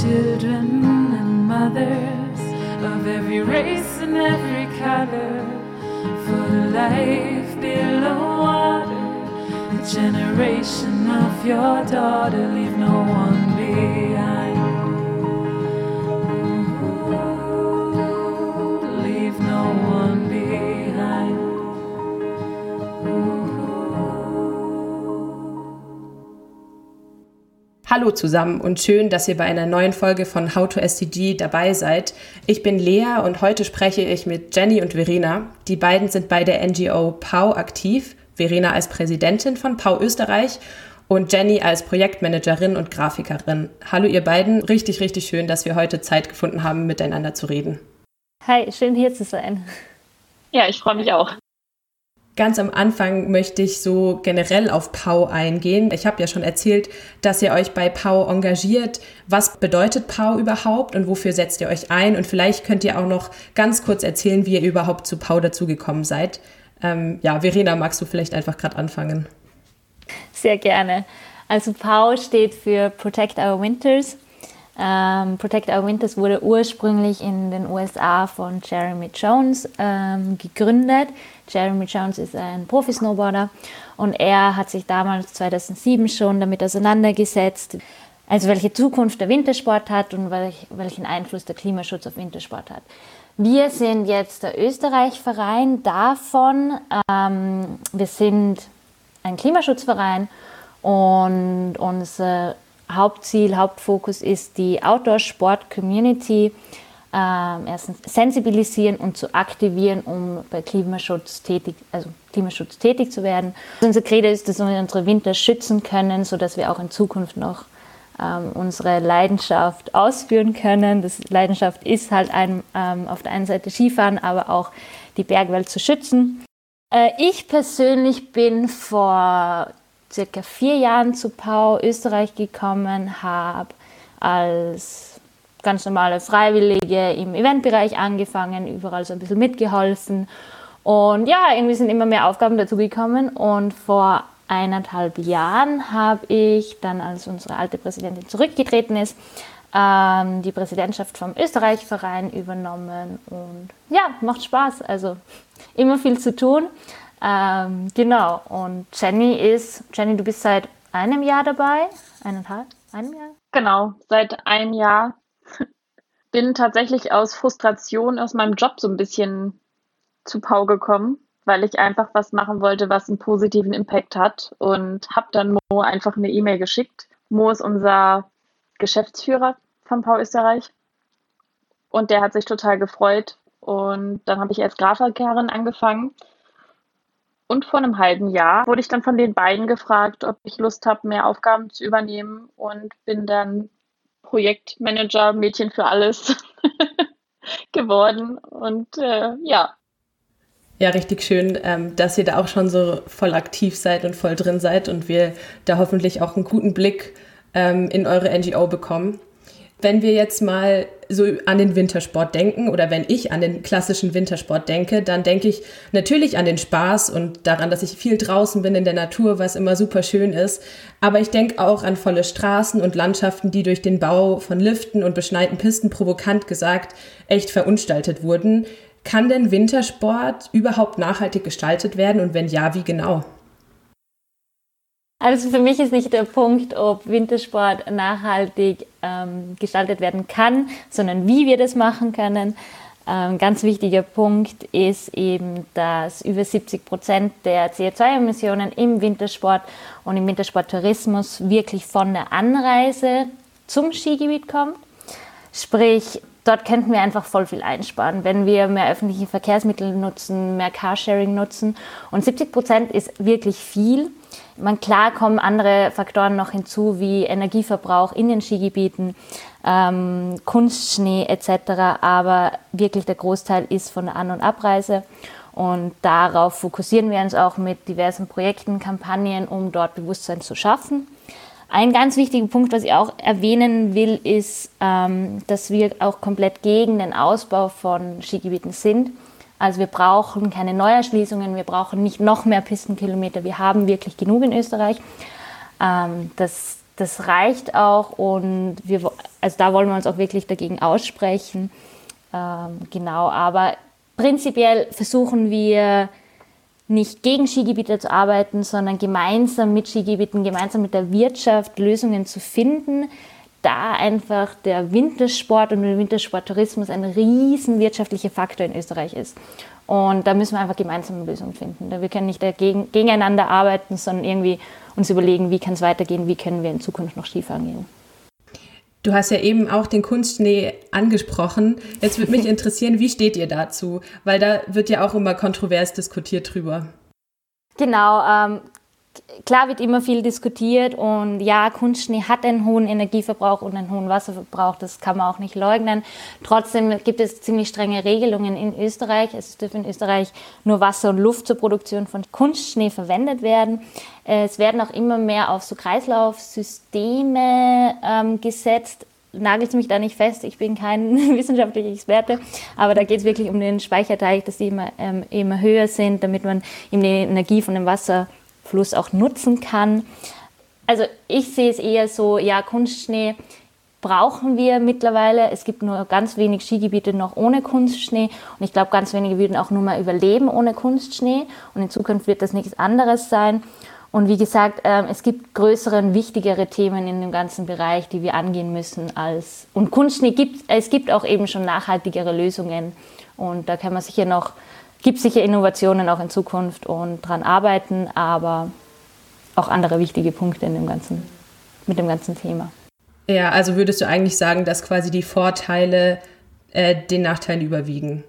children and mothers of every race and every color for the life below water. The generation of your daughter, leave no one behind. Hallo zusammen und schön, dass ihr bei einer neuen Folge von How to SDG dabei seid. Ich bin Lea und heute spreche ich mit Jenny und Verena. Die beiden sind bei der NGO PAU aktiv. Verena als Präsidentin von PAU Österreich und Jenny als Projektmanagerin und Grafikerin. Hallo ihr beiden, richtig, richtig schön, dass wir heute Zeit gefunden haben, miteinander zu reden. Hi, schön hier zu sein. Ja, ich freue mich auch. Ganz am Anfang möchte ich so generell auf Pau eingehen. Ich habe ja schon erzählt, dass ihr euch bei Pau engagiert. Was bedeutet Pau überhaupt und wofür setzt ihr euch ein? Und vielleicht könnt ihr auch noch ganz kurz erzählen, wie ihr überhaupt zu Pau dazugekommen seid. Ähm, ja, Verena, magst du vielleicht einfach gerade anfangen? Sehr gerne. Also Pau steht für Protect Our Winters. Ähm, Protect Our Winters wurde ursprünglich in den USA von Jeremy Jones ähm, gegründet. Jeremy Jones ist ein Profi-Snowboarder und er hat sich damals 2007 schon damit auseinandergesetzt, also welche Zukunft der Wintersport hat und welch, welchen Einfluss der Klimaschutz auf Wintersport hat. Wir sind jetzt der Österreich-Verein davon. Ähm, wir sind ein Klimaschutzverein und unser Hauptziel, Hauptfokus ist die Outdoor-Sport-Community ähm, erstens sensibilisieren und zu aktivieren, um bei Klimaschutz tätig, also Klimaschutz tätig zu werden. Unser Credo ist, dass wir unsere Winter schützen können, sodass wir auch in Zukunft noch ähm, unsere Leidenschaft ausführen können. Das Leidenschaft ist halt ein, ähm, auf der einen Seite Skifahren, aber auch die Bergwelt zu schützen. Äh, ich persönlich bin vor circa vier Jahren zu Pau, Österreich gekommen, habe als ganz normale Freiwillige im Eventbereich angefangen, überall so ein bisschen mitgeholfen. Und ja, irgendwie sind immer mehr Aufgaben dazugekommen. Und vor eineinhalb Jahren habe ich dann, als unsere alte Präsidentin zurückgetreten ist, ähm, die Präsidentschaft vom Österreich-Verein übernommen. Und ja, macht Spaß. Also immer viel zu tun. Ähm, genau. Und Jenny ist, Jenny, du bist seit einem Jahr dabei? Eineinhalb? Einem Jahr? Genau, seit einem Jahr. Bin tatsächlich aus Frustration aus meinem Job so ein bisschen zu Pau gekommen, weil ich einfach was machen wollte, was einen positiven Impact hat und habe dann Mo einfach eine E-Mail geschickt. Mo ist unser Geschäftsführer von Pau Österreich und der hat sich total gefreut und dann habe ich als Grafikerin angefangen und vor einem halben Jahr wurde ich dann von den beiden gefragt, ob ich Lust habe, mehr Aufgaben zu übernehmen und bin dann Projektmanager, Mädchen für alles geworden. Und äh, ja. Ja, richtig schön, ähm, dass ihr da auch schon so voll aktiv seid und voll drin seid und wir da hoffentlich auch einen guten Blick ähm, in eure NGO bekommen. Wenn wir jetzt mal so an den Wintersport denken oder wenn ich an den klassischen Wintersport denke, dann denke ich natürlich an den Spaß und daran, dass ich viel draußen bin in der Natur, was immer super schön ist. Aber ich denke auch an volle Straßen und Landschaften, die durch den Bau von Liften und beschneiten Pisten provokant gesagt echt verunstaltet wurden. Kann denn Wintersport überhaupt nachhaltig gestaltet werden und wenn ja, wie genau? Also für mich ist nicht der Punkt, ob Wintersport nachhaltig ähm, gestaltet werden kann, sondern wie wir das machen können. Ein ähm, ganz wichtiger Punkt ist eben, dass über 70 Prozent der CO2-Emissionen im Wintersport und im Wintersporttourismus wirklich von der Anreise zum Skigebiet kommt. Sprich, dort könnten wir einfach voll viel einsparen, wenn wir mehr öffentliche Verkehrsmittel nutzen, mehr Carsharing nutzen. Und 70 Prozent ist wirklich viel. Man, klar kommen andere Faktoren noch hinzu, wie Energieverbrauch in den Skigebieten, ähm, Kunstschnee etc. Aber wirklich der Großteil ist von der An- und Abreise. Und darauf fokussieren wir uns auch mit diversen Projekten, Kampagnen, um dort Bewusstsein zu schaffen. Ein ganz wichtiger Punkt, was ich auch erwähnen will, ist, ähm, dass wir auch komplett gegen den Ausbau von Skigebieten sind. Also wir brauchen keine Neuerschließungen, wir brauchen nicht noch mehr Pistenkilometer. Wir haben wirklich genug in Österreich. Ähm, das, das reicht auch und wir also da wollen wir uns auch wirklich dagegen aussprechen. Ähm, genau, aber prinzipiell versuchen wir nicht gegen Skigebiete zu arbeiten, sondern gemeinsam mit Skigebieten, gemeinsam mit der Wirtschaft Lösungen zu finden, da einfach der Wintersport und der Wintersporttourismus ein riesen wirtschaftlicher Faktor in Österreich ist. Und da müssen wir einfach gemeinsam eine Lösung finden. Wir können nicht dagegen, gegeneinander arbeiten, sondern irgendwie uns überlegen, wie kann es weitergehen, wie können wir in Zukunft noch Skifahren gehen. Du hast ja eben auch den Kunstschnee angesprochen. Jetzt würde mich interessieren, wie steht ihr dazu? Weil da wird ja auch immer kontrovers diskutiert drüber. Genau, ähm, klar wird immer viel diskutiert und ja, Kunstschnee hat einen hohen Energieverbrauch und einen hohen Wasserverbrauch, das kann man auch nicht leugnen. Trotzdem gibt es ziemlich strenge Regelungen in Österreich. Es dürfen in Österreich nur Wasser und Luft zur Produktion von Kunstschnee verwendet werden. Es werden auch immer mehr auf so Kreislaufsysteme ähm, gesetzt, nagelt mich da nicht fest, ich bin kein wissenschaftlicher Experte, aber da geht es wirklich um den Speicherteich, dass die immer, ähm, immer höher sind, damit man eben die Energie von dem Wasser Fluss auch nutzen kann. Also ich sehe es eher so, ja, Kunstschnee brauchen wir mittlerweile. Es gibt nur ganz wenig Skigebiete noch ohne Kunstschnee und ich glaube, ganz wenige würden auch nur mal überleben ohne Kunstschnee und in Zukunft wird das nichts anderes sein. Und wie gesagt, ähm, es gibt größere und wichtigere Themen in dem ganzen Bereich, die wir angehen müssen als und Kunstschnee gibt es gibt auch eben schon nachhaltigere Lösungen und da kann man sicher noch gibt sicher Innovationen auch in Zukunft und dran arbeiten, aber auch andere wichtige Punkte in dem ganzen, mit dem ganzen Thema. Ja, also würdest du eigentlich sagen, dass quasi die Vorteile äh, den Nachteilen überwiegen?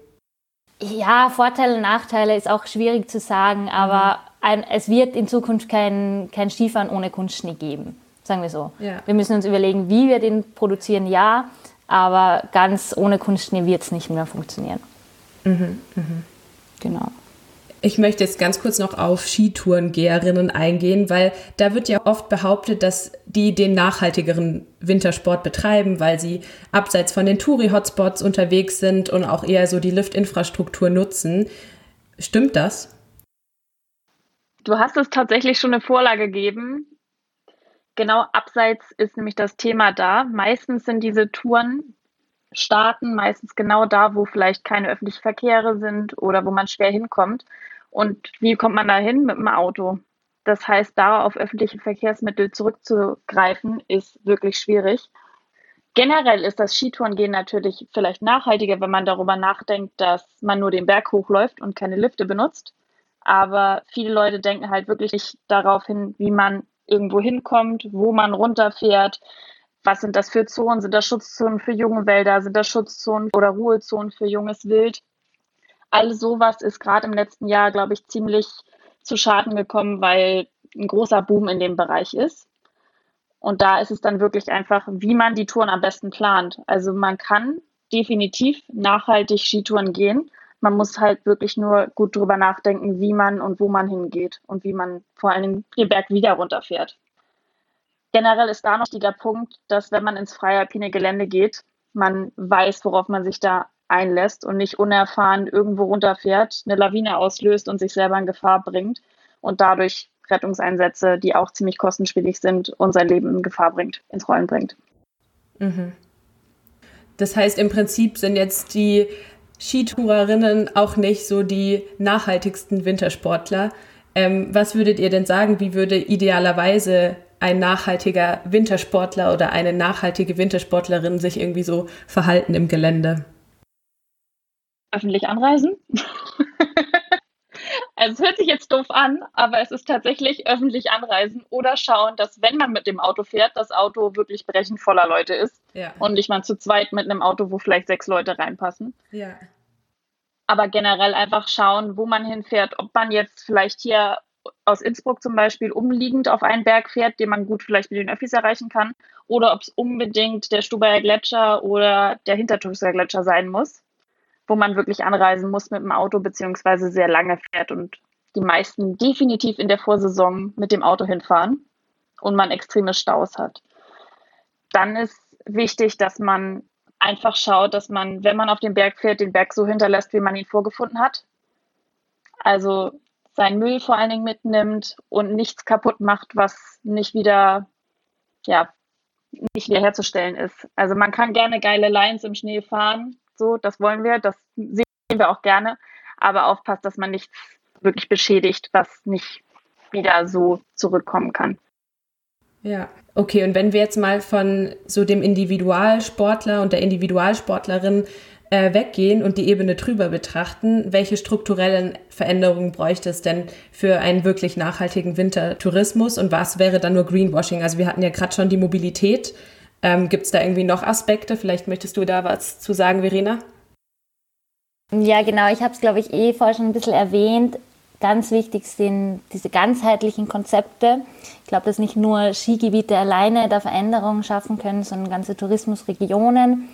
Ja, Vorteile und Nachteile ist auch schwierig zu sagen, aber ein, es wird in Zukunft kein, kein Skifahren ohne Kunstschnee geben, sagen wir so. Ja. Wir müssen uns überlegen, wie wir den produzieren, ja, aber ganz ohne Kunstschnee wird es nicht mehr funktionieren. Mhm, mh. Genau. Ich möchte jetzt ganz kurz noch auf Skitourengeherinnen eingehen, weil da wird ja oft behauptet, dass die den nachhaltigeren Wintersport betreiben, weil sie abseits von den Touri-Hotspots unterwegs sind und auch eher so die Liftinfrastruktur nutzen. Stimmt das? Du hast es tatsächlich schon eine Vorlage gegeben. Genau abseits ist nämlich das Thema da. Meistens sind diese Touren starten, meistens genau da, wo vielleicht keine öffentlichen Verkehre sind oder wo man schwer hinkommt. Und wie kommt man da hin? Mit dem Auto. Das heißt, da auf öffentliche Verkehrsmittel zurückzugreifen, ist wirklich schwierig. Generell ist das Skitourengehen natürlich vielleicht nachhaltiger, wenn man darüber nachdenkt, dass man nur den Berg hochläuft und keine Lifte benutzt. Aber viele Leute denken halt wirklich nicht darauf hin, wie man irgendwo hinkommt, wo man runterfährt, was sind das für Zonen? Sind das Schutzzonen für junge Wälder? Sind das Schutzzonen oder Ruhezonen für junges Wild? All sowas ist gerade im letzten Jahr, glaube ich, ziemlich zu Schaden gekommen, weil ein großer Boom in dem Bereich ist. Und da ist es dann wirklich einfach, wie man die Touren am besten plant. Also man kann definitiv nachhaltig Skitouren gehen. Man muss halt wirklich nur gut drüber nachdenken, wie man und wo man hingeht und wie man vor allem den Berg wieder runterfährt. Generell ist da noch der Punkt, dass wenn man ins freie alpine Gelände geht, man weiß, worauf man sich da einlässt und nicht unerfahren irgendwo runterfährt, eine Lawine auslöst und sich selber in Gefahr bringt und dadurch Rettungseinsätze, die auch ziemlich kostenspielig sind und sein Leben in Gefahr bringt, ins Rollen bringt. Mhm. Das heißt, im Prinzip sind jetzt die Skitourerinnen auch nicht so die nachhaltigsten Wintersportler. Ähm, was würdet ihr denn sagen, wie würde idealerweise ein nachhaltiger Wintersportler oder eine nachhaltige Wintersportlerin sich irgendwie so verhalten im Gelände? Öffentlich anreisen. also es hört sich jetzt doof an, aber es ist tatsächlich öffentlich anreisen oder schauen, dass wenn man mit dem Auto fährt, das Auto wirklich brechend voller Leute ist ja. und nicht mal zu zweit mit einem Auto, wo vielleicht sechs Leute reinpassen. Ja. Aber generell einfach schauen, wo man hinfährt, ob man jetzt vielleicht hier aus Innsbruck zum Beispiel umliegend auf einen Berg fährt, den man gut vielleicht mit den Öffis erreichen kann, oder ob es unbedingt der Stubaier Gletscher oder der Hintertusser Gletscher sein muss, wo man wirklich anreisen muss mit dem Auto beziehungsweise sehr lange fährt und die meisten definitiv in der Vorsaison mit dem Auto hinfahren und man extreme Staus hat. Dann ist wichtig, dass man einfach schaut, dass man, wenn man auf den Berg fährt, den Berg so hinterlässt, wie man ihn vorgefunden hat. Also seinen Müll vor allen Dingen mitnimmt und nichts kaputt macht, was nicht wieder ja, nicht wiederherzustellen ist. Also man kann gerne geile Lines im Schnee fahren, so, das wollen wir, das sehen wir auch gerne, aber aufpasst, dass man nichts wirklich beschädigt, was nicht wieder so zurückkommen kann. Ja, okay. Und wenn wir jetzt mal von so dem Individualsportler und der Individualsportlerin äh, weggehen und die Ebene drüber betrachten, welche strukturellen Veränderungen bräuchte es denn für einen wirklich nachhaltigen Wintertourismus und was wäre dann nur Greenwashing? Also wir hatten ja gerade schon die Mobilität. Ähm, Gibt es da irgendwie noch Aspekte? Vielleicht möchtest du da was zu sagen, Verena? Ja, genau. Ich habe es, glaube ich, eh vorher schon ein bisschen erwähnt. Ganz wichtig sind diese ganzheitlichen Konzepte. Ich glaube, dass nicht nur Skigebiete alleine da Veränderungen schaffen können, sondern ganze Tourismusregionen.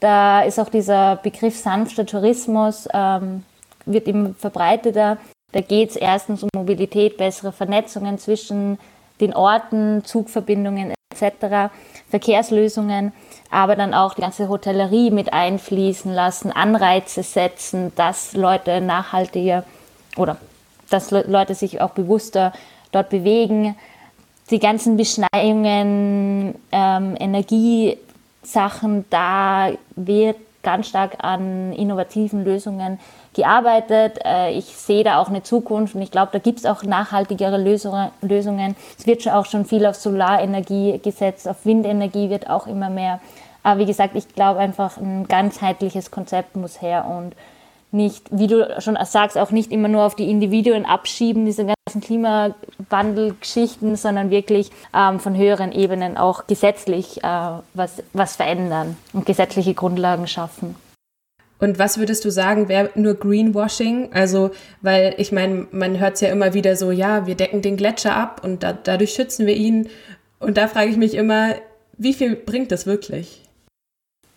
Da ist auch dieser Begriff sanfter Tourismus, ähm, wird immer verbreiteter. Da geht es erstens um Mobilität, bessere Vernetzungen zwischen den Orten, Zugverbindungen etc., Verkehrslösungen, aber dann auch die ganze Hotellerie mit einfließen lassen, Anreize setzen, dass Leute nachhaltiger oder dass Leute sich auch bewusster dort bewegen. Die ganzen Beschneiungen, ähm, Energiesachen, da wird ganz stark an innovativen Lösungen gearbeitet. Äh, ich sehe da auch eine Zukunft und ich glaube, da gibt es auch nachhaltigere Lösungen. Es wird schon auch schon viel auf Solarenergie gesetzt, auf Windenergie wird auch immer mehr. Aber wie gesagt, ich glaube einfach, ein ganzheitliches Konzept muss her und nicht, wie du schon sagst, auch nicht immer nur auf die Individuen abschieben, diese ganzen Klimawandelgeschichten, sondern wirklich ähm, von höheren Ebenen auch gesetzlich äh, was, was verändern und gesetzliche Grundlagen schaffen. Und was würdest du sagen, wäre nur Greenwashing? Also, weil ich meine, man hört es ja immer wieder so, ja, wir decken den Gletscher ab und da, dadurch schützen wir ihn. Und da frage ich mich immer, wie viel bringt das wirklich?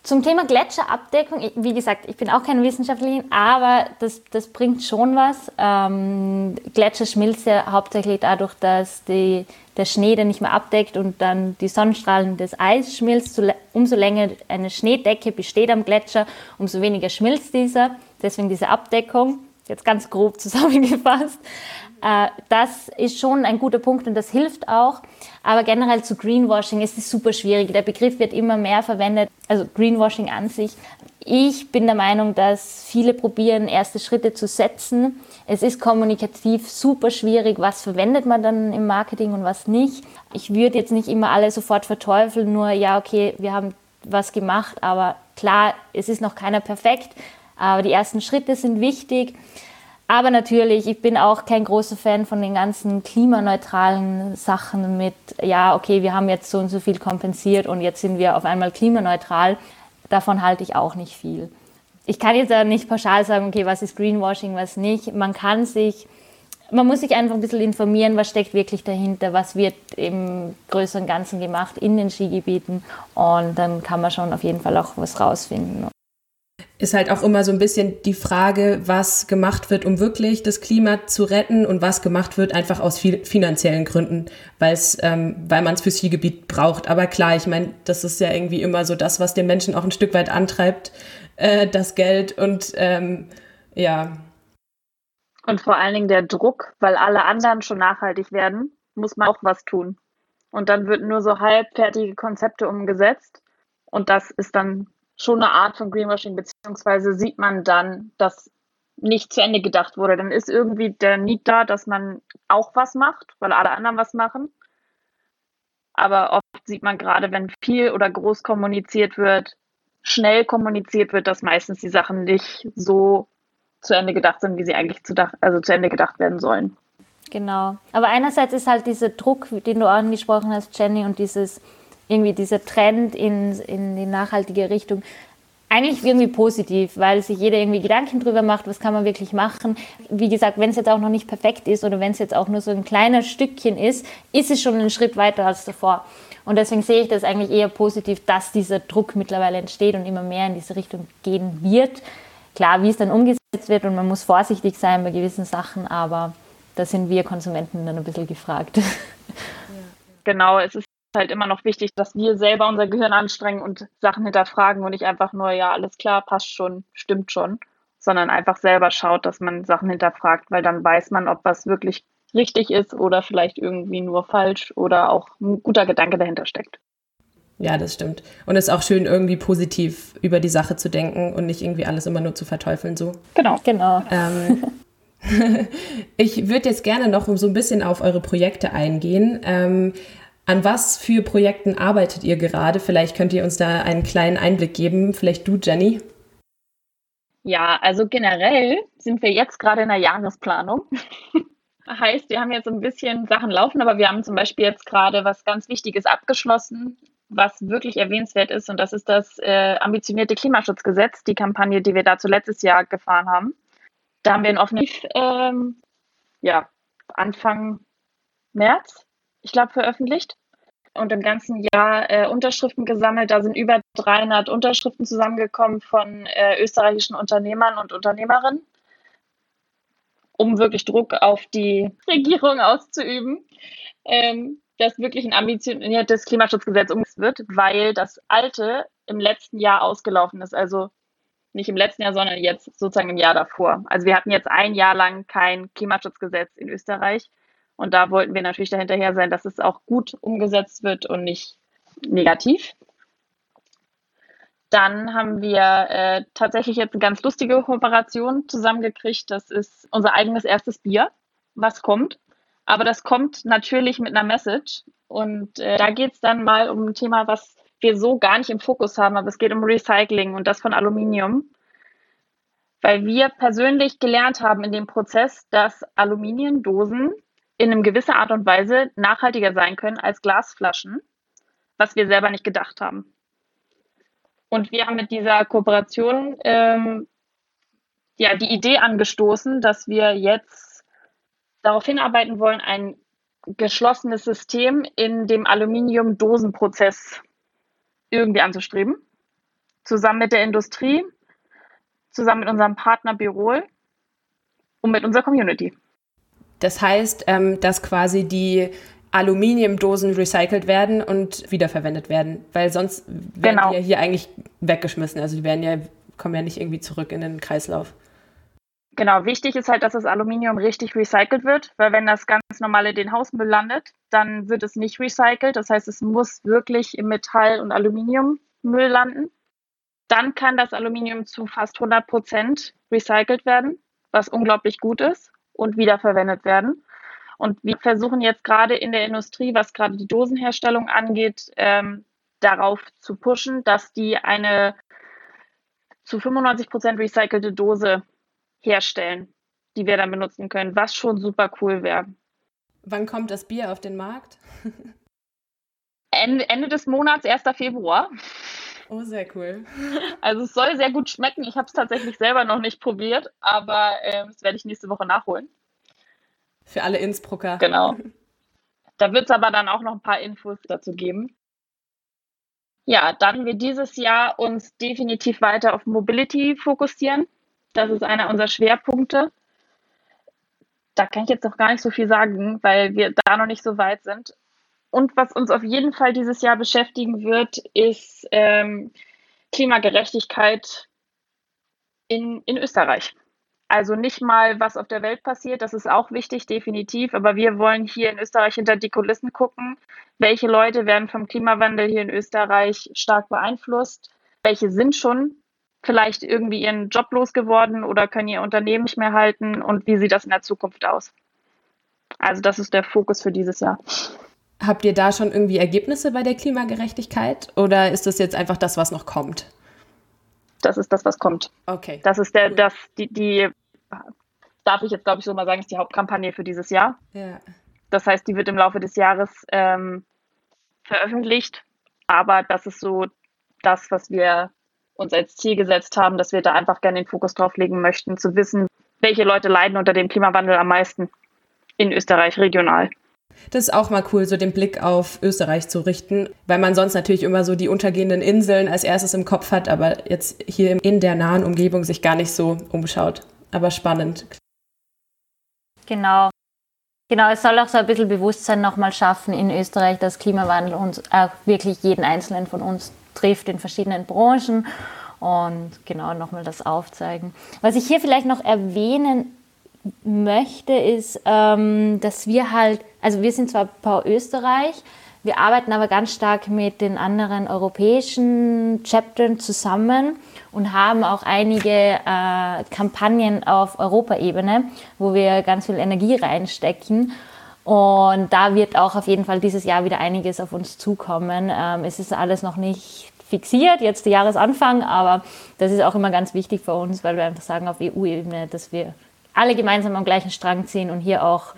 Zum Thema Gletscherabdeckung, wie gesagt, ich bin auch keine Wissenschaftlerin, aber das, das bringt schon was. Ähm, Gletscher schmilzt ja hauptsächlich dadurch, dass die, der Schnee den nicht mehr abdeckt und dann die Sonnenstrahlen des Eis schmilzt. Umso länger eine Schneedecke besteht am Gletscher, umso weniger schmilzt dieser. Deswegen diese Abdeckung, jetzt ganz grob zusammengefasst. Äh, das ist schon ein guter Punkt und das hilft auch. Aber generell zu Greenwashing ist es super schwierig. Der Begriff wird immer mehr verwendet, also Greenwashing an sich. Ich bin der Meinung, dass viele probieren, erste Schritte zu setzen. Es ist kommunikativ super schwierig, was verwendet man dann im Marketing und was nicht. Ich würde jetzt nicht immer alle sofort verteufeln, nur ja, okay, wir haben was gemacht, aber klar, es ist noch keiner perfekt, aber die ersten Schritte sind wichtig. Aber natürlich, ich bin auch kein großer Fan von den ganzen klimaneutralen Sachen mit, ja, okay, wir haben jetzt so und so viel kompensiert und jetzt sind wir auf einmal klimaneutral. Davon halte ich auch nicht viel. Ich kann jetzt ja nicht pauschal sagen, okay, was ist Greenwashing, was nicht. Man kann sich, man muss sich einfach ein bisschen informieren, was steckt wirklich dahinter, was wird im größeren Ganzen gemacht in den Skigebieten und dann kann man schon auf jeden Fall auch was rausfinden ist halt auch immer so ein bisschen die Frage, was gemacht wird, um wirklich das Klima zu retten und was gemacht wird einfach aus finanziellen Gründen, ähm, weil man es fürs Skigebiet braucht. Aber klar, ich meine, das ist ja irgendwie immer so das, was den Menschen auch ein Stück weit antreibt, äh, das Geld und ähm, ja. Und vor allen Dingen der Druck, weil alle anderen schon nachhaltig werden, muss man auch was tun. Und dann wird nur so halbfertige Konzepte umgesetzt. Und das ist dann schon eine Art von Greenwashing, beziehungsweise sieht man dann, dass nicht zu Ende gedacht wurde. Dann ist irgendwie der Need da, dass man auch was macht, weil alle anderen was machen. Aber oft sieht man gerade, wenn viel oder groß kommuniziert wird, schnell kommuniziert wird, dass meistens die Sachen nicht so zu Ende gedacht sind, wie sie eigentlich zu, also zu Ende gedacht werden sollen. Genau. Aber einerseits ist halt dieser Druck, den du angesprochen hast, Jenny, und dieses irgendwie dieser Trend in, in die nachhaltige Richtung eigentlich irgendwie positiv, weil sich jeder irgendwie Gedanken drüber macht, was kann man wirklich machen. Wie gesagt, wenn es jetzt auch noch nicht perfekt ist oder wenn es jetzt auch nur so ein kleines Stückchen ist, ist es schon einen Schritt weiter als davor. Und deswegen sehe ich das eigentlich eher positiv, dass dieser Druck mittlerweile entsteht und immer mehr in diese Richtung gehen wird. Klar, wie es dann umgesetzt wird und man muss vorsichtig sein bei gewissen Sachen, aber da sind wir Konsumenten dann ein bisschen gefragt. Genau, es ist halt immer noch wichtig, dass wir selber unser Gehirn anstrengen und Sachen hinterfragen und nicht einfach nur, ja, alles klar, passt schon, stimmt schon, sondern einfach selber schaut, dass man Sachen hinterfragt, weil dann weiß man, ob was wirklich richtig ist oder vielleicht irgendwie nur falsch oder auch ein guter Gedanke dahinter steckt. Ja, das stimmt. Und es ist auch schön, irgendwie positiv über die Sache zu denken und nicht irgendwie alles immer nur zu verteufeln so. Genau. Genau. Ähm, ich würde jetzt gerne noch so ein bisschen auf eure Projekte eingehen. Ähm, an was für Projekten arbeitet ihr gerade? Vielleicht könnt ihr uns da einen kleinen Einblick geben. Vielleicht du, Jenny. Ja, also generell sind wir jetzt gerade in der Jahresplanung. heißt, wir haben jetzt ein bisschen Sachen laufen, aber wir haben zum Beispiel jetzt gerade was ganz Wichtiges abgeschlossen, was wirklich erwähnenswert ist, und das ist das äh, ambitionierte Klimaschutzgesetz, die Kampagne, die wir dazu letztes Jahr gefahren haben. Da haben wir einen offenen ähm, ja, Anfang März, ich glaube, veröffentlicht und im ganzen Jahr äh, Unterschriften gesammelt. Da sind über 300 Unterschriften zusammengekommen von äh, österreichischen Unternehmern und Unternehmerinnen, um wirklich Druck auf die Regierung auszuüben, ähm, dass wirklich ein ambitioniertes Klimaschutzgesetz umgesetzt wird, weil das alte im letzten Jahr ausgelaufen ist. Also nicht im letzten Jahr, sondern jetzt sozusagen im Jahr davor. Also wir hatten jetzt ein Jahr lang kein Klimaschutzgesetz in Österreich und da wollten wir natürlich dahinterher sein, dass es auch gut umgesetzt wird und nicht negativ. Dann haben wir äh, tatsächlich jetzt eine ganz lustige Kooperation zusammengekriegt. Das ist unser eigenes erstes Bier, was kommt. Aber das kommt natürlich mit einer Message. Und äh, da geht es dann mal um ein Thema, was wir so gar nicht im Fokus haben. Aber es geht um Recycling und das von Aluminium. Weil wir persönlich gelernt haben in dem Prozess, dass Aluminiumdosen in einer gewissen Art und Weise nachhaltiger sein können als Glasflaschen, was wir selber nicht gedacht haben. Und wir haben mit dieser Kooperation ähm, ja, die Idee angestoßen, dass wir jetzt darauf hinarbeiten wollen, ein geschlossenes System in dem Aluminiumdosenprozess irgendwie anzustreben. Zusammen mit der Industrie, zusammen mit unserem Partner Birol und mit unserer Community. Das heißt, ähm, dass quasi die Aluminiumdosen recycelt werden und wiederverwendet werden, weil sonst werden genau. die ja hier eigentlich weggeschmissen. Also die werden ja, kommen ja nicht irgendwie zurück in den Kreislauf. Genau, wichtig ist halt, dass das Aluminium richtig recycelt wird, weil wenn das ganz normal in den Hausmüll landet, dann wird es nicht recycelt. Das heißt, es muss wirklich im Metall- und Aluminiummüll landen. Dann kann das Aluminium zu fast 100 Prozent recycelt werden, was unglaublich gut ist und wiederverwendet werden. Und wir versuchen jetzt gerade in der Industrie, was gerade die Dosenherstellung angeht, ähm, darauf zu pushen, dass die eine zu 95 Prozent recycelte Dose herstellen, die wir dann benutzen können, was schon super cool wäre. Wann kommt das Bier auf den Markt? Ende, Ende des Monats, 1. Februar. Oh, sehr cool. Also es soll sehr gut schmecken. Ich habe es tatsächlich selber noch nicht probiert, aber äh, das werde ich nächste Woche nachholen. Für alle Innsbrucker. Genau. Da wird es aber dann auch noch ein paar Infos dazu geben. Ja, dann wir dieses Jahr uns definitiv weiter auf Mobility fokussieren. Das ist einer unserer Schwerpunkte. Da kann ich jetzt noch gar nicht so viel sagen, weil wir da noch nicht so weit sind. Und was uns auf jeden Fall dieses Jahr beschäftigen wird, ist ähm, Klimagerechtigkeit in, in Österreich. Also nicht mal, was auf der Welt passiert, das ist auch wichtig, definitiv. Aber wir wollen hier in Österreich hinter die Kulissen gucken. Welche Leute werden vom Klimawandel hier in Österreich stark beeinflusst? Welche sind schon vielleicht irgendwie ihren Job losgeworden oder können ihr Unternehmen nicht mehr halten? Und wie sieht das in der Zukunft aus? Also das ist der Fokus für dieses Jahr. Habt ihr da schon irgendwie Ergebnisse bei der Klimagerechtigkeit oder ist das jetzt einfach das, was noch kommt? Das ist das, was kommt. Okay. Das ist der, das, die, die, darf ich jetzt, glaube ich, so mal sagen, ist die Hauptkampagne für dieses Jahr. Ja. Das heißt, die wird im Laufe des Jahres ähm, veröffentlicht. Aber das ist so das, was wir uns als Ziel gesetzt haben, dass wir da einfach gerne den Fokus drauf legen möchten, zu wissen, welche Leute leiden unter dem Klimawandel am meisten in Österreich regional. Das ist auch mal cool, so den Blick auf Österreich zu richten, weil man sonst natürlich immer so die untergehenden Inseln als erstes im Kopf hat, aber jetzt hier in der nahen Umgebung sich gar nicht so umschaut. Aber spannend. Genau. Genau, es soll auch so ein bisschen Bewusstsein nochmal schaffen in Österreich, dass Klimawandel uns auch wirklich jeden Einzelnen von uns trifft in verschiedenen Branchen und genau nochmal das aufzeigen. Was ich hier vielleicht noch erwähnen möchte, ist, ähm, dass wir halt, also wir sind zwar Pau Österreich, Wir arbeiten aber ganz stark mit den anderen europäischen Chaptern zusammen und haben auch einige äh, Kampagnen auf Europaebene, wo wir ganz viel Energie reinstecken. Und da wird auch auf jeden Fall dieses Jahr wieder einiges auf uns zukommen. Ähm, es ist alles noch nicht fixiert, jetzt der Jahresanfang, aber das ist auch immer ganz wichtig für uns, weil wir einfach sagen auf EU-Ebene, dass wir alle gemeinsam am gleichen Strang ziehen und hier auch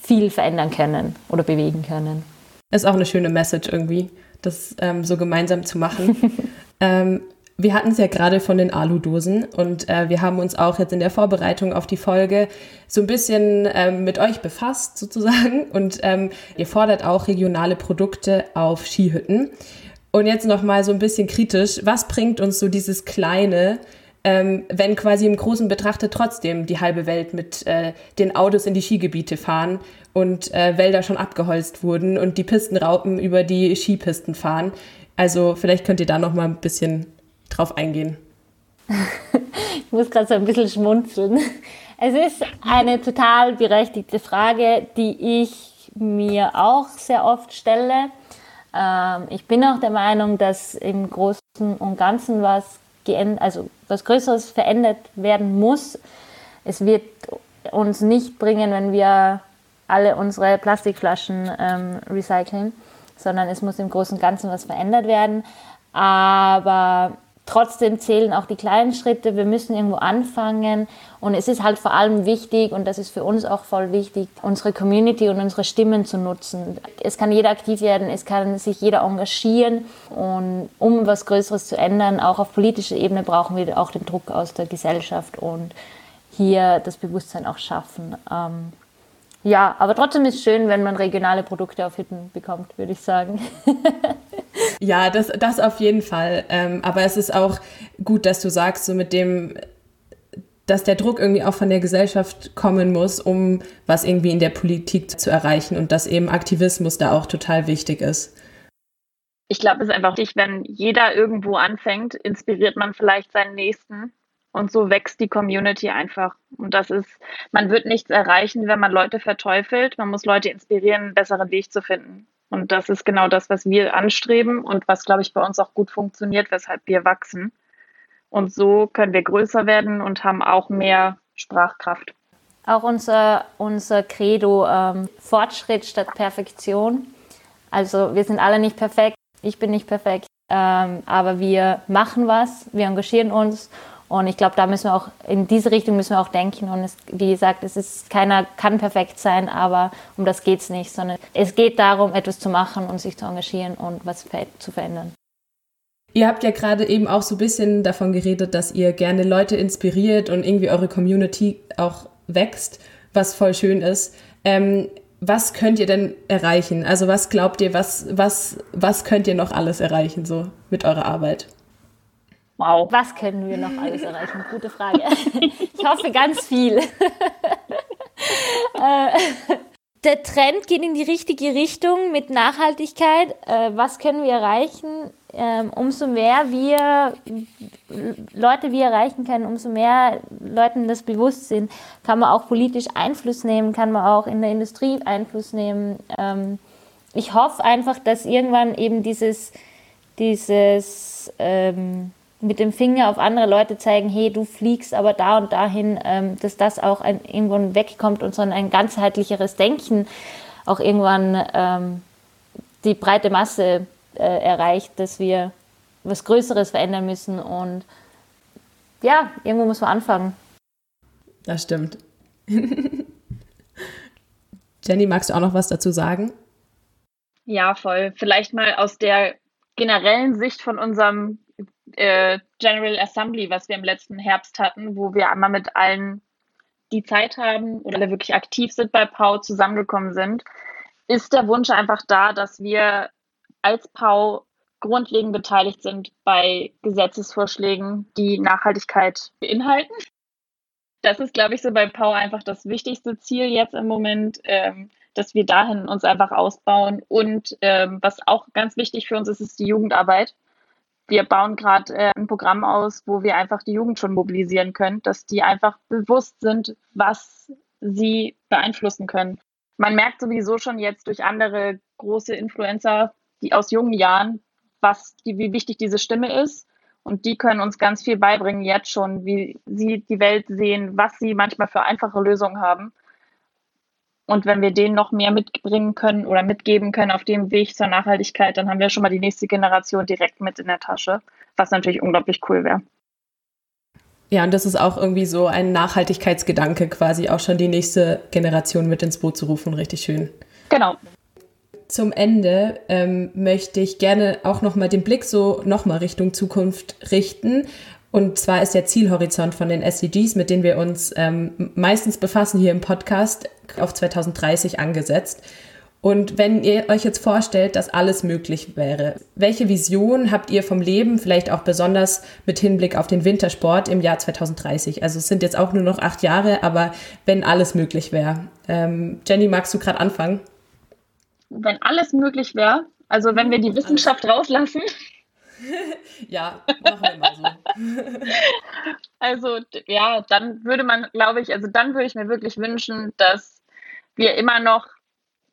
viel verändern können oder bewegen können. Ist auch eine schöne Message irgendwie, das ähm, so gemeinsam zu machen. ähm, wir hatten es ja gerade von den Aludosen und äh, wir haben uns auch jetzt in der Vorbereitung auf die Folge so ein bisschen ähm, mit euch befasst sozusagen und ähm, ihr fordert auch regionale Produkte auf Skihütten. Und jetzt noch mal so ein bisschen kritisch, was bringt uns so dieses kleine, ähm, wenn quasi im Großen betrachtet trotzdem die halbe Welt mit äh, den Autos in die Skigebiete fahren und äh, Wälder schon abgeholzt wurden und die Pistenraupen über die Skipisten fahren. Also vielleicht könnt ihr da noch mal ein bisschen drauf eingehen? ich muss gerade so ein bisschen schmunzeln. Es ist eine total berechtigte Frage, die ich mir auch sehr oft stelle. Ähm, ich bin auch der Meinung, dass im Großen und Ganzen was, also was Größeres verändert werden muss. Es wird uns nicht bringen, wenn wir alle unsere Plastikflaschen ähm, recyceln, sondern es muss im Großen und Ganzen was verändert werden. Aber Trotzdem zählen auch die kleinen Schritte. Wir müssen irgendwo anfangen. Und es ist halt vor allem wichtig, und das ist für uns auch voll wichtig, unsere Community und unsere Stimmen zu nutzen. Es kann jeder aktiv werden, es kann sich jeder engagieren. Und um was Größeres zu ändern, auch auf politischer Ebene, brauchen wir auch den Druck aus der Gesellschaft und hier das Bewusstsein auch schaffen. Ähm, ja, aber trotzdem ist es schön, wenn man regionale Produkte auf Hütten bekommt, würde ich sagen. ja, das, das auf jeden Fall. Ähm, aber es ist auch gut, dass du sagst, so mit dem, dass der Druck irgendwie auch von der Gesellschaft kommen muss, um was irgendwie in der Politik zu erreichen und dass eben Aktivismus da auch total wichtig ist. Ich glaube, es ist einfach wichtig, wenn jeder irgendwo anfängt, inspiriert man vielleicht seinen Nächsten und so wächst die Community einfach. Und das ist, man wird nichts erreichen, wenn man Leute verteufelt. Man muss Leute inspirieren, einen besseren Weg zu finden. Und das ist genau das, was wir anstreben und was, glaube ich, bei uns auch gut funktioniert, weshalb wir wachsen. Und so können wir größer werden und haben auch mehr Sprachkraft. Auch unser, unser Credo ähm, Fortschritt statt Perfektion. Also wir sind alle nicht perfekt, ich bin nicht perfekt, ähm, aber wir machen was, wir engagieren uns und ich glaube, da müssen wir auch, in diese Richtung müssen wir auch denken. Und es, wie gesagt, es ist, keiner kann perfekt sein, aber um das geht es nicht, sondern es geht darum, etwas zu machen und sich zu engagieren und was zu verändern. Ihr habt ja gerade eben auch so ein bisschen davon geredet, dass ihr gerne Leute inspiriert und irgendwie eure Community auch wächst, was voll schön ist. Ähm, was könnt ihr denn erreichen? Also was glaubt ihr, was, was, was könnt ihr noch alles erreichen so mit eurer Arbeit? Wow. Was können wir noch alles erreichen? Gute Frage. Ich hoffe ganz viel. Äh, der Trend geht in die richtige Richtung mit Nachhaltigkeit. Äh, was können wir erreichen? Ähm, umso mehr wir Leute wir erreichen können, umso mehr Leuten das bewusst sind, kann man auch politisch Einfluss nehmen, kann man auch in der Industrie Einfluss nehmen. Ähm, ich hoffe einfach, dass irgendwann eben dieses, dieses ähm, mit dem Finger auf andere Leute zeigen, hey, du fliegst aber da und dahin, ähm, dass das auch ein, irgendwann wegkommt und sondern ein ganzheitlicheres Denken auch irgendwann ähm, die breite Masse äh, erreicht, dass wir was Größeres verändern müssen und ja, irgendwo muss man anfangen. Das stimmt. Jenny, magst du auch noch was dazu sagen? Ja, voll. Vielleicht mal aus der generellen Sicht von unserem äh, General Assembly, was wir im letzten Herbst hatten, wo wir einmal mit allen, die Zeit haben oder alle wirklich aktiv sind bei Pau, zusammengekommen sind, ist der Wunsch einfach da, dass wir als Pau grundlegend beteiligt sind bei Gesetzesvorschlägen, die Nachhaltigkeit beinhalten. Das ist, glaube ich, so bei Pau einfach das wichtigste Ziel jetzt im Moment, ähm, dass wir dahin uns einfach ausbauen. Und ähm, was auch ganz wichtig für uns ist, ist die Jugendarbeit wir bauen gerade äh, ein Programm aus, wo wir einfach die Jugend schon mobilisieren können, dass die einfach bewusst sind, was sie beeinflussen können. Man merkt sowieso schon jetzt durch andere große Influencer, die aus jungen Jahren, was die, wie wichtig diese Stimme ist. Und die können uns ganz viel beibringen jetzt schon, wie sie die Welt sehen, was sie manchmal für einfache Lösungen haben. Und wenn wir denen noch mehr mitbringen können oder mitgeben können auf dem Weg zur Nachhaltigkeit, dann haben wir schon mal die nächste Generation direkt mit in der Tasche, was natürlich unglaublich cool wäre. Ja, und das ist auch irgendwie so ein Nachhaltigkeitsgedanke, quasi auch schon die nächste Generation mit ins Boot zu rufen. Richtig schön. Genau. Zum Ende ähm, möchte ich gerne auch nochmal den Blick so nochmal Richtung Zukunft richten. Und zwar ist der Zielhorizont von den SDGs, mit denen wir uns ähm, meistens befassen hier im Podcast, auf 2030 angesetzt. Und wenn ihr euch jetzt vorstellt, dass alles möglich wäre, welche Vision habt ihr vom Leben, vielleicht auch besonders mit Hinblick auf den Wintersport im Jahr 2030? Also es sind jetzt auch nur noch acht Jahre, aber wenn alles möglich wäre. Ähm, Jenny, magst du gerade anfangen? Wenn alles möglich wäre, also wenn wir die Wissenschaft rauslassen. ja, machen wir mal so. also ja, dann würde man, glaube ich, also dann würde ich mir wirklich wünschen, dass wir immer noch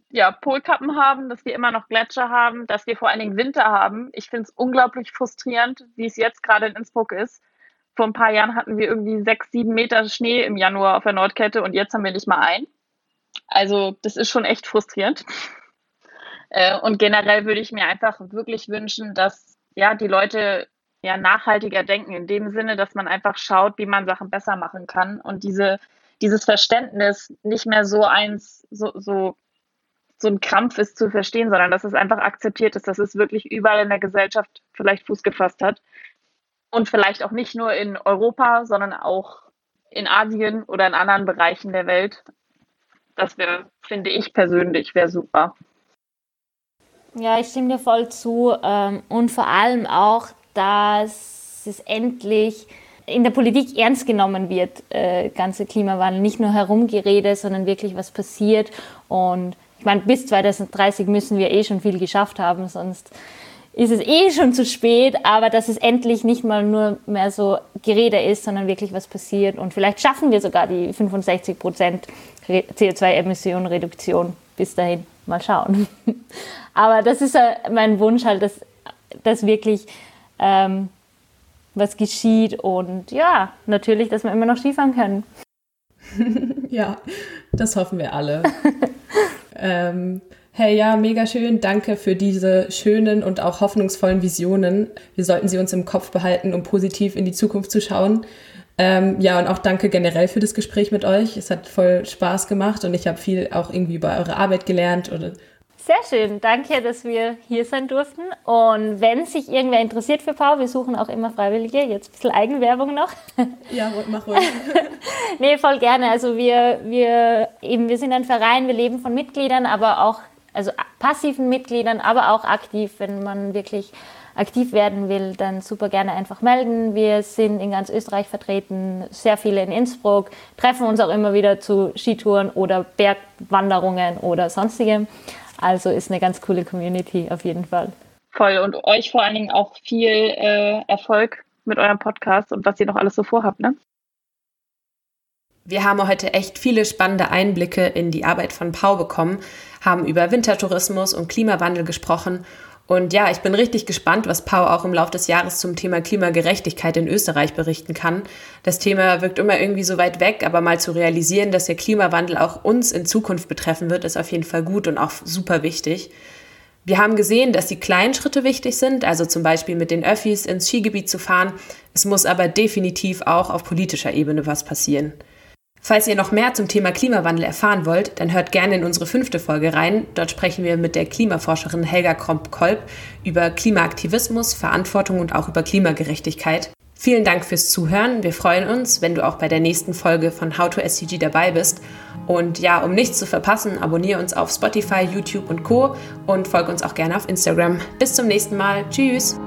ja, Polkappen haben, dass wir immer noch Gletscher haben, dass wir vor allen Dingen Winter haben. Ich finde es unglaublich frustrierend, wie es jetzt gerade in Innsbruck ist. Vor ein paar Jahren hatten wir irgendwie sechs, sieben Meter Schnee im Januar auf der Nordkette und jetzt haben wir nicht mal ein. Also das ist schon echt frustrierend. Äh, und generell würde ich mir einfach wirklich wünschen, dass ja die Leute ja nachhaltiger denken, in dem Sinne, dass man einfach schaut, wie man Sachen besser machen kann und diese, dieses Verständnis nicht mehr so eins, so, so so ein Krampf ist zu verstehen, sondern dass es einfach akzeptiert ist, dass es wirklich überall in der Gesellschaft vielleicht Fuß gefasst hat. Und vielleicht auch nicht nur in Europa, sondern auch in Asien oder in anderen Bereichen der Welt. Das wäre, finde ich persönlich, wäre super. Ja, ich stimme dir voll zu. Ähm, und vor allem auch, dass es endlich in der Politik ernst genommen wird, äh, ganze Klimawandel. Nicht nur herumgeredet, sondern wirklich was passiert. Und ich meine, bis 2030 müssen wir eh schon viel geschafft haben, sonst ist es eh schon zu spät, aber dass es endlich nicht mal nur mehr so Gerede ist, sondern wirklich was passiert und vielleicht schaffen wir sogar die 65 Prozent CO2-Emissionenreduktion bis dahin. Mal schauen. Aber das ist mein Wunsch halt, dass, dass wirklich ähm, was geschieht und ja, natürlich, dass wir immer noch Skifahren können. ja, das hoffen wir alle. ähm, hey, ja, mega schön. Danke für diese schönen und auch hoffnungsvollen Visionen. Wir sollten sie uns im Kopf behalten, um positiv in die Zukunft zu schauen. Ähm, ja, und auch danke generell für das Gespräch mit euch. Es hat voll Spaß gemacht und ich habe viel auch irgendwie über eure Arbeit gelernt oder sehr schön, danke, dass wir hier sein durften. Und wenn sich irgendwer interessiert für Pau, wir suchen auch immer Freiwillige. Jetzt ein bisschen Eigenwerbung noch. Ja, mach ruhig. nee, voll gerne. Also wir, wir, eben, wir sind ein Verein, wir leben von Mitgliedern, aber auch, also passiven Mitgliedern, aber auch aktiv, wenn man wirklich aktiv werden will, dann super gerne einfach melden. Wir sind in ganz Österreich vertreten, sehr viele in Innsbruck, treffen uns auch immer wieder zu Skitouren oder Bergwanderungen oder sonstigem. Also ist eine ganz coole Community auf jeden Fall. Voll und euch vor allen Dingen auch viel äh, Erfolg mit eurem Podcast und was ihr noch alles so vorhabt, ne? Wir haben heute echt viele spannende Einblicke in die Arbeit von Pau bekommen, haben über Wintertourismus und Klimawandel gesprochen und ja, ich bin richtig gespannt, was Pau auch im Laufe des Jahres zum Thema Klimagerechtigkeit in Österreich berichten kann. Das Thema wirkt immer irgendwie so weit weg, aber mal zu realisieren, dass der Klimawandel auch uns in Zukunft betreffen wird, ist auf jeden Fall gut und auch super wichtig. Wir haben gesehen, dass die kleinen Schritte wichtig sind, also zum Beispiel mit den Öffis ins Skigebiet zu fahren. Es muss aber definitiv auch auf politischer Ebene was passieren. Falls ihr noch mehr zum Thema Klimawandel erfahren wollt, dann hört gerne in unsere fünfte Folge rein. Dort sprechen wir mit der Klimaforscherin Helga Kromp-Kolb über Klimaaktivismus, Verantwortung und auch über Klimagerechtigkeit. Vielen Dank fürs Zuhören. Wir freuen uns, wenn du auch bei der nächsten Folge von How to SCG dabei bist. Und ja, um nichts zu verpassen, abonniere uns auf Spotify, YouTube und Co. und folge uns auch gerne auf Instagram. Bis zum nächsten Mal. Tschüss!